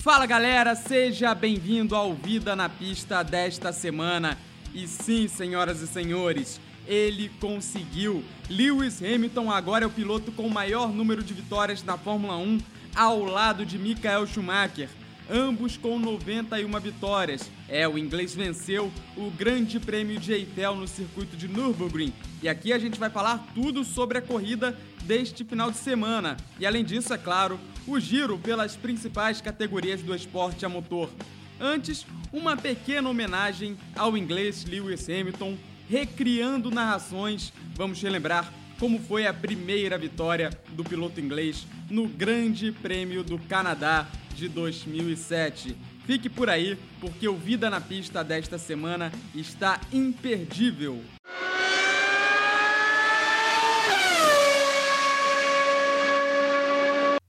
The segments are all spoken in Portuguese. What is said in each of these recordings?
Fala galera, seja bem-vindo ao Vida na Pista desta semana. E sim, senhoras e senhores, ele conseguiu. Lewis Hamilton agora é o piloto com o maior número de vitórias na Fórmula 1, ao lado de Michael Schumacher ambos com 91 vitórias. É, o inglês venceu o Grande Prêmio de Eiffel no circuito de Nürburgring. E aqui a gente vai falar tudo sobre a corrida deste final de semana. E além disso, é claro, o giro pelas principais categorias do esporte a motor. Antes, uma pequena homenagem ao inglês Lewis Hamilton, recriando narrações. Vamos relembrar como foi a primeira vitória do piloto inglês no Grande Prêmio do Canadá de 2007. Fique por aí, porque o Vida na Pista desta semana está imperdível.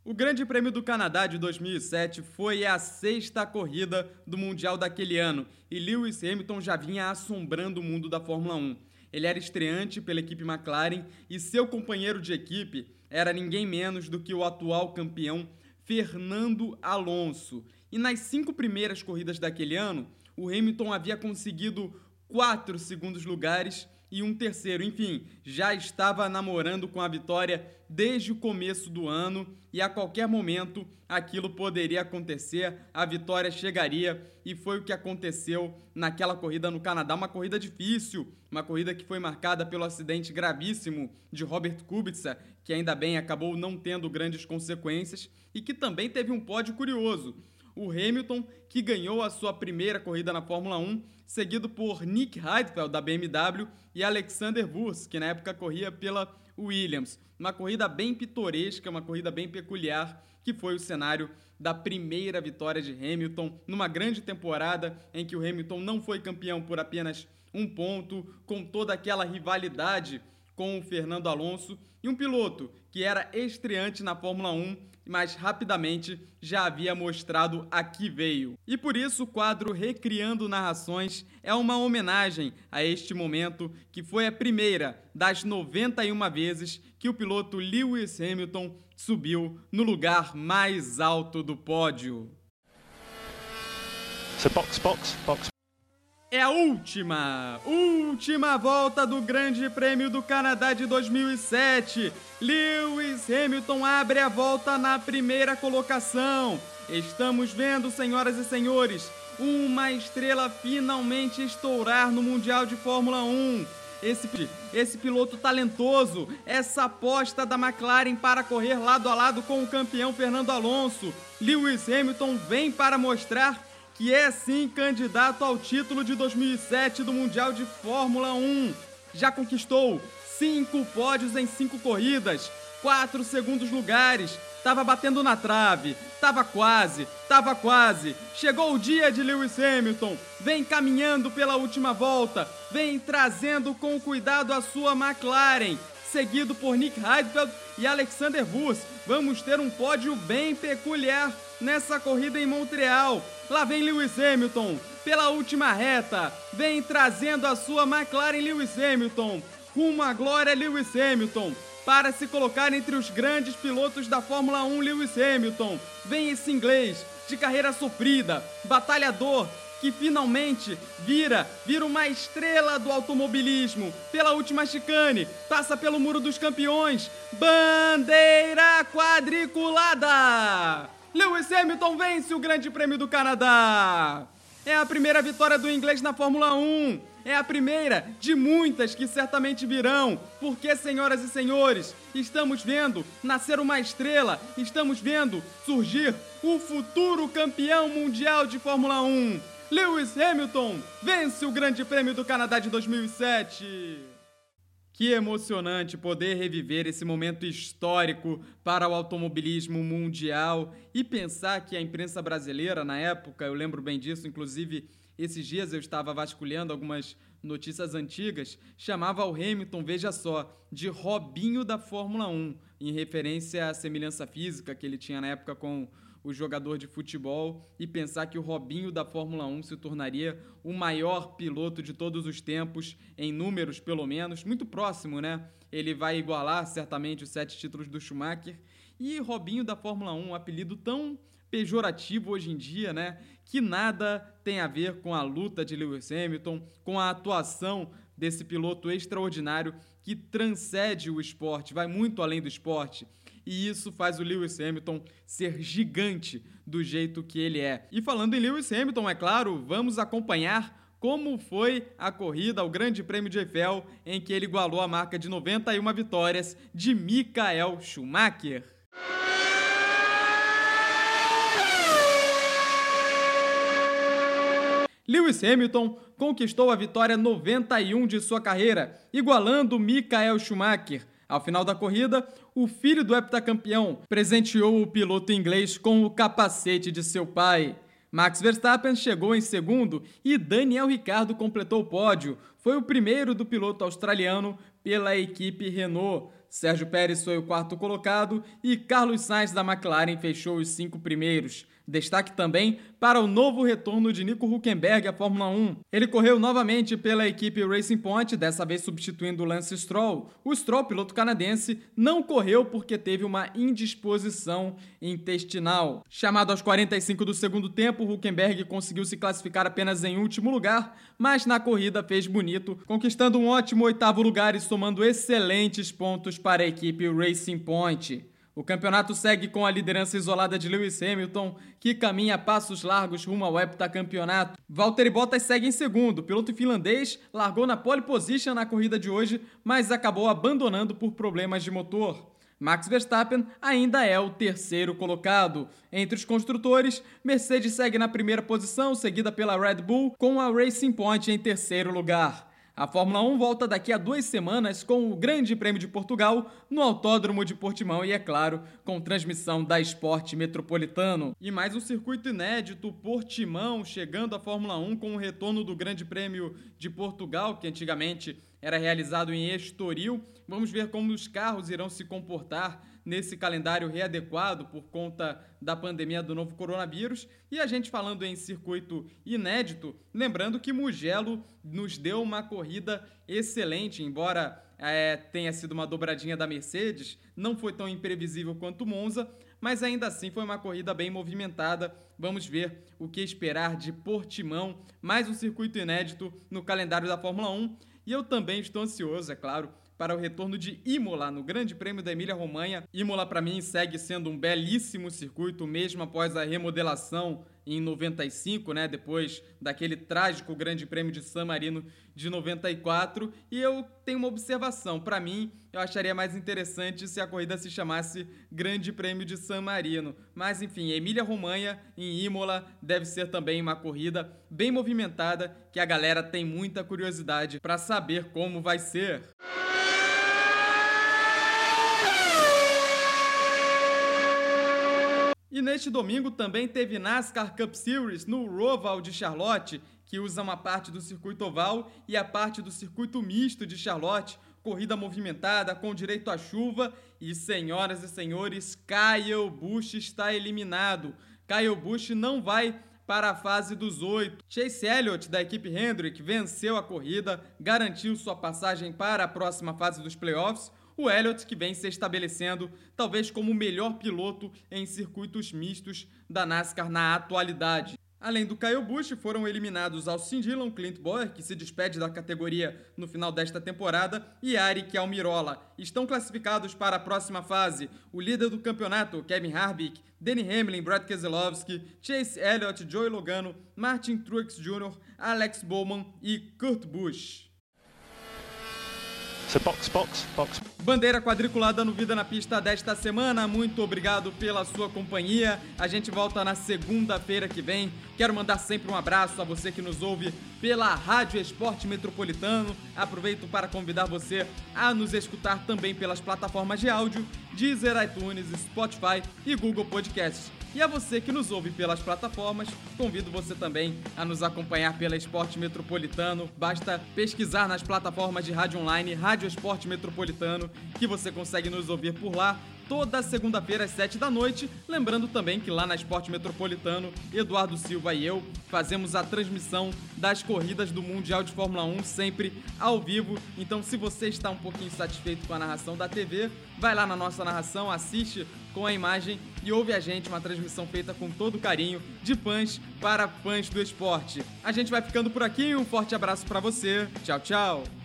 O Grande Prêmio do Canadá de 2007 foi a sexta corrida do Mundial daquele ano e Lewis Hamilton já vinha assombrando o mundo da Fórmula 1. Ele era estreante pela equipe McLaren e seu companheiro de equipe era ninguém menos do que o atual campeão Fernando Alonso. E nas cinco primeiras corridas daquele ano, o Hamilton havia conseguido quatro segundos lugares e um terceiro. Enfim, já estava namorando com a vitória desde o começo do ano e a qualquer momento aquilo poderia acontecer, a vitória chegaria e foi o que aconteceu naquela corrida no Canadá, uma corrida difícil, uma corrida que foi marcada pelo acidente gravíssimo de Robert Kubica, que ainda bem acabou não tendo grandes consequências e que também teve um pódio curioso. O Hamilton, que ganhou a sua primeira corrida na Fórmula 1, seguido por Nick Heidfeld da BMW e Alexander Wurz, que na época corria pela Williams. Uma corrida bem pitoresca, uma corrida bem peculiar, que foi o cenário da primeira vitória de Hamilton numa grande temporada em que o Hamilton não foi campeão por apenas um ponto, com toda aquela rivalidade com o Fernando Alonso e um piloto que era estreante na Fórmula 1, mas rapidamente já havia mostrado a que veio. E por isso o quadro Recriando Narrações é uma homenagem a este momento que foi a primeira das 91 vezes que o piloto Lewis Hamilton subiu no lugar mais alto do pódio. So box, box, box, é a última, última volta do Grande Prêmio do Canadá de 2007. Lewis Hamilton abre a volta na primeira colocação. Estamos vendo, senhoras e senhores, uma estrela finalmente estourar no Mundial de Fórmula 1. Esse, esse piloto talentoso, essa aposta da McLaren para correr lado a lado com o campeão Fernando Alonso. Lewis Hamilton vem para mostrar que é sim candidato ao título de 2007 do Mundial de Fórmula 1. Já conquistou cinco pódios em cinco corridas, quatro segundos lugares, tava batendo na trave, tava quase, tava quase. Chegou o dia de Lewis Hamilton, vem caminhando pela última volta, vem trazendo com cuidado a sua McLaren, seguido por Nick Heidfeld e Alexander Wurz. Vamos ter um pódio bem peculiar nessa corrida em Montreal. Lá vem Lewis Hamilton pela última reta, vem trazendo a sua McLaren Lewis Hamilton rumo à glória Lewis Hamilton para se colocar entre os grandes pilotos da Fórmula 1 Lewis Hamilton. Vem esse inglês de carreira sofrida, batalhador, que finalmente vira, vira uma estrela do automobilismo. Pela última chicane, passa pelo Muro dos Campeões. Bandeira quadriculada! Lewis Hamilton vence o Grande Prêmio do Canadá. É a primeira vitória do inglês na Fórmula 1. É a primeira de muitas que certamente virão. Porque, senhoras e senhores, estamos vendo nascer uma estrela, estamos vendo surgir o futuro campeão mundial de Fórmula 1. Lewis Hamilton vence o Grande Prêmio do Canadá de 2007. Que emocionante poder reviver esse momento histórico para o automobilismo mundial e pensar que a imprensa brasileira, na época, eu lembro bem disso, inclusive esses dias eu estava vasculhando algumas notícias antigas, chamava o Hamilton, veja só, de Robinho da Fórmula 1, em referência à semelhança física que ele tinha na época com o jogador de futebol e pensar que o Robinho da Fórmula 1 se tornaria o maior piloto de todos os tempos, em números pelo menos, muito próximo, né? Ele vai igualar certamente os sete títulos do Schumacher. E Robinho da Fórmula 1, um apelido tão pejorativo hoje em dia, né? Que nada tem a ver com a luta de Lewis Hamilton, com a atuação desse piloto extraordinário que transcende o esporte, vai muito além do esporte. E isso faz o Lewis Hamilton ser gigante do jeito que ele é. E falando em Lewis Hamilton, é claro, vamos acompanhar como foi a corrida ao Grande Prêmio de Eiffel, em que ele igualou a marca de 91 vitórias de Michael Schumacher. Lewis Hamilton conquistou a vitória 91 de sua carreira, igualando Michael Schumacher. Ao final da corrida, o filho do heptacampeão presenteou o piloto inglês com o capacete de seu pai. Max Verstappen chegou em segundo e Daniel Ricciardo completou o pódio. Foi o primeiro do piloto australiano pela equipe Renault. Sérgio Pérez foi o quarto colocado e Carlos Sainz da McLaren fechou os cinco primeiros. Destaque também para o novo retorno de Nico Huckenberg à Fórmula 1. Ele correu novamente pela equipe Racing Point, dessa vez substituindo Lance Stroll. O Stroll, piloto canadense, não correu porque teve uma indisposição intestinal. Chamado aos 45 do segundo tempo, Huckenberg conseguiu se classificar apenas em último lugar, mas na corrida fez bonito, conquistando um ótimo oitavo lugar e somando excelentes pontos para a equipe Racing Point. O campeonato segue com a liderança isolada de Lewis Hamilton, que caminha a passos largos rumo ao heptacampeonato. Valtteri Bottas segue em segundo. O piloto finlandês largou na pole position na corrida de hoje, mas acabou abandonando por problemas de motor. Max Verstappen ainda é o terceiro colocado. Entre os construtores, Mercedes segue na primeira posição, seguida pela Red Bull, com a Racing Point em terceiro lugar. A Fórmula 1 volta daqui a duas semanas com o Grande Prêmio de Portugal no Autódromo de Portimão e, é claro, com transmissão da Esporte Metropolitano. E mais um circuito inédito, Portimão, chegando à Fórmula 1 com o retorno do Grande Prêmio de Portugal, que antigamente era realizado em Estoril. Vamos ver como os carros irão se comportar nesse calendário readequado por conta da pandemia do novo coronavírus. E a gente falando em circuito inédito, lembrando que Mugello nos deu uma corrida excelente, embora é, tenha sido uma dobradinha da Mercedes, não foi tão imprevisível quanto Monza, mas ainda assim foi uma corrida bem movimentada. Vamos ver o que esperar de Portimão, mais um circuito inédito no calendário da Fórmula 1. E eu também estou ansioso, é claro, para o retorno de Imola no Grande Prêmio da Emília-Romanha. Imola, para mim, segue sendo um belíssimo circuito, mesmo após a remodelação em 95, né, depois daquele trágico Grande Prêmio de San Marino de 94. E eu tenho uma observação. Para mim, eu acharia mais interessante se a corrida se chamasse Grande Prêmio de San Marino. Mas, enfim, Emília-Romanha em Imola deve ser também uma corrida bem movimentada que a galera tem muita curiosidade para saber como vai ser. E neste domingo também teve NASCAR Cup Series no Roval de Charlotte, que usa uma parte do circuito oval e a parte do circuito misto de Charlotte. Corrida movimentada, com direito à chuva. E, senhoras e senhores, Kyle Busch está eliminado. Kyle Busch não vai para a fase dos oito. Chase Elliott, da equipe Hendrick, venceu a corrida, garantiu sua passagem para a próxima fase dos playoffs o Elliott que vem se estabelecendo talvez como o melhor piloto em circuitos mistos da NASCAR na atualidade. Além do Kyle Busch, foram eliminados Alcin Dillon, Clint Boyer, que se despede da categoria no final desta temporada, e Arik Almirola. Estão classificados para a próxima fase o líder do campeonato, Kevin Harvick, Danny Hamlin, Brad Keselowski, Chase Elliott, Joey Logano, Martin Truex Jr., Alex Bowman e Kurt Busch. So box, box, box. Bandeira quadriculada no Vida na Pista desta semana. Muito obrigado pela sua companhia. A gente volta na segunda-feira que vem. Quero mandar sempre um abraço a você que nos ouve pela Rádio Esporte Metropolitano. Aproveito para convidar você a nos escutar também pelas plataformas de áudio Deezer, iTunes, Spotify e Google Podcasts. E a você que nos ouve pelas plataformas, convido você também a nos acompanhar pela Esporte Metropolitano. Basta pesquisar nas plataformas de rádio online Rádio Esporte Metropolitano, que você consegue nos ouvir por lá toda segunda-feira às 7 da noite. Lembrando também que lá na Esporte Metropolitano, Eduardo Silva e eu fazemos a transmissão das corridas do Mundial de Fórmula 1 sempre ao vivo. Então, se você está um pouquinho satisfeito com a narração da TV, vai lá na nossa narração, assiste com a imagem e ouve a gente, uma transmissão feita com todo carinho, de fãs para fãs do esporte. A gente vai ficando por aqui, um forte abraço para você. Tchau, tchau.